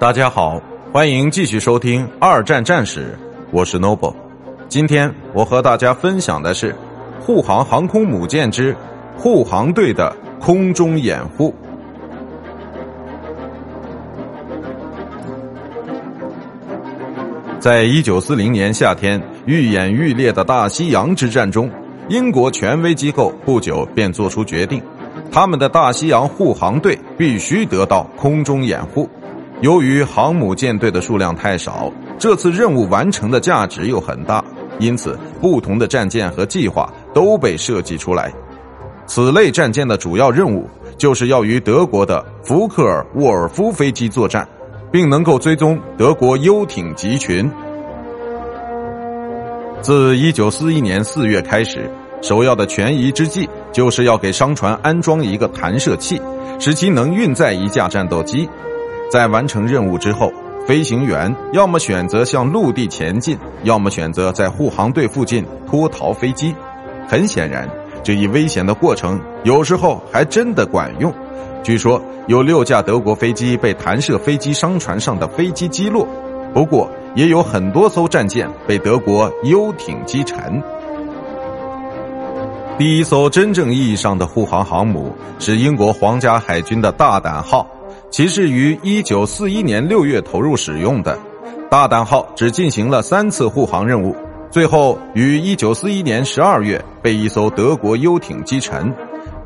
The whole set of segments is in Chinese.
大家好，欢迎继续收听《二战战史》，我是 Noble。今天我和大家分享的是护航航空母舰之护航队的空中掩护。在一九四零年夏天愈演愈烈的大西洋之战中，英国权威机构不久便作出决定，他们的大西洋护航队必须得到空中掩护。由于航母舰队的数量太少，这次任务完成的价值又很大，因此不同的战舰和计划都被设计出来。此类战舰的主要任务就是要与德国的福克尔沃尔夫飞机作战。并能够追踪德国游艇集群。自一九四一年四月开始，首要的权宜之计就是要给商船安装一个弹射器，使其能运载一架战斗机。在完成任务之后，飞行员要么选择向陆地前进，要么选择在护航队附近脱逃飞机。很显然，这一危险的过程有时候还真的管用。据说有六架德国飞机被弹射飞机商船上的飞机击落，不过也有很多艘战舰被德国游艇击沉。第一艘真正意义上的护航航母是英国皇家海军的大胆号，其是于一九四一年六月投入使用的。大胆号只进行了三次护航任务，最后于一九四一年十二月被一艘德国游艇击沉。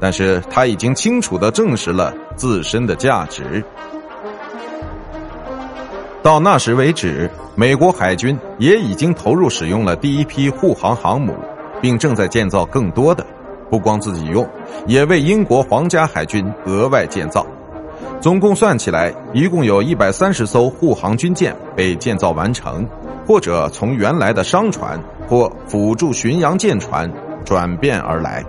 但是他已经清楚的证实了自身的价值。到那时为止，美国海军也已经投入使用了第一批护航航母，并正在建造更多的，不光自己用，也为英国皇家海军额外建造。总共算起来，一共有一百三十艘护航军舰被建造完成，或者从原来的商船或辅助巡洋舰船转变而来。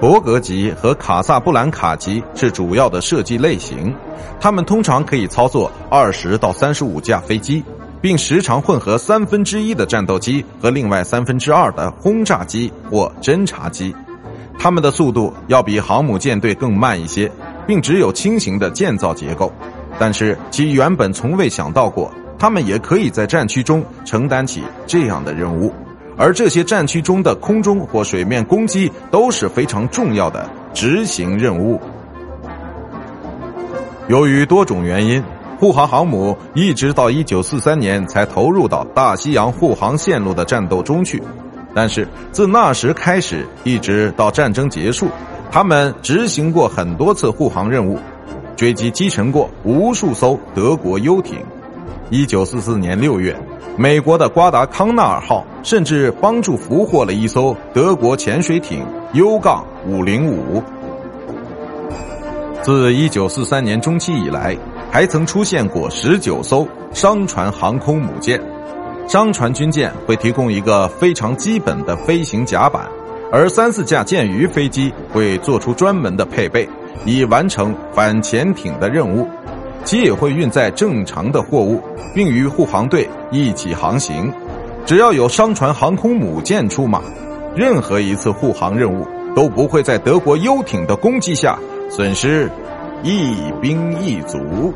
伯格级和卡萨布兰卡级是主要的设计类型，它们通常可以操作二十到三十五架飞机，并时常混合三分之一的战斗机和另外三分之二的轰炸机或侦察机。他们的速度要比航母舰队更慢一些，并只有轻型的建造结构。但是其原本从未想到过，他们也可以在战区中承担起这样的任务。而这些战区中的空中或水面攻击都是非常重要的执行任务。由于多种原因，护航航母一直到一九四三年才投入到大西洋护航线路的战斗中去。但是自那时开始，一直到战争结束，他们执行过很多次护航任务，追击击沉过无数艘德国游艇。一九四四年六月。美国的瓜达康纳尔号甚至帮助俘获了一艘德国潜水艇 U 杠五零五。自一九四三年中期以来，还曾出现过十九艘商船航空母舰。商船军舰会提供一个非常基本的飞行甲板，而三四架舰鱼飞机会做出专门的配备，以完成反潜艇的任务。其也会运载正常的货物，并与护航队一起航行。只要有商船航空母舰出马，任何一次护航任务都不会在德国游艇的攻击下损失一兵一卒。